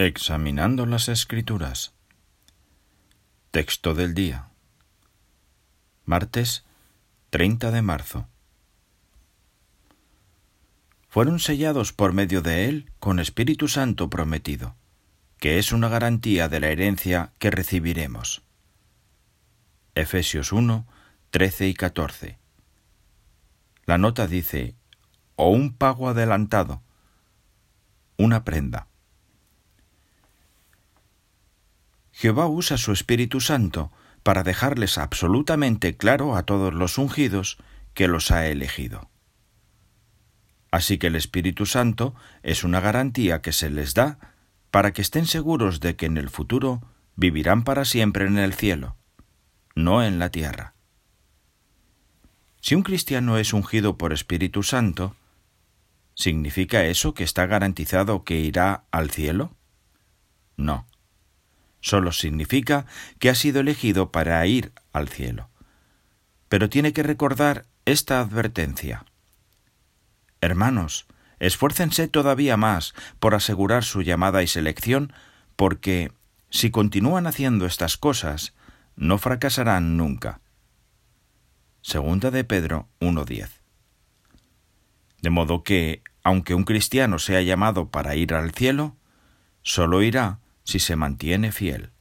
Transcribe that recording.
Examinando las Escrituras. Texto del día. Martes 30 de marzo. Fueron sellados por medio de él con Espíritu Santo prometido, que es una garantía de la herencia que recibiremos. Efesios 1, 13 y 14. La nota dice, o un pago adelantado, una prenda. Jehová usa su Espíritu Santo para dejarles absolutamente claro a todos los ungidos que los ha elegido. Así que el Espíritu Santo es una garantía que se les da para que estén seguros de que en el futuro vivirán para siempre en el cielo, no en la tierra. Si un cristiano es ungido por Espíritu Santo, ¿significa eso que está garantizado que irá al cielo? No solo significa que ha sido elegido para ir al cielo. Pero tiene que recordar esta advertencia. Hermanos, esfuércense todavía más por asegurar su llamada y selección, porque si continúan haciendo estas cosas, no fracasarán nunca. Segunda de Pedro 1.10. De modo que, aunque un cristiano sea llamado para ir al cielo, solo irá si se mantiene fiel.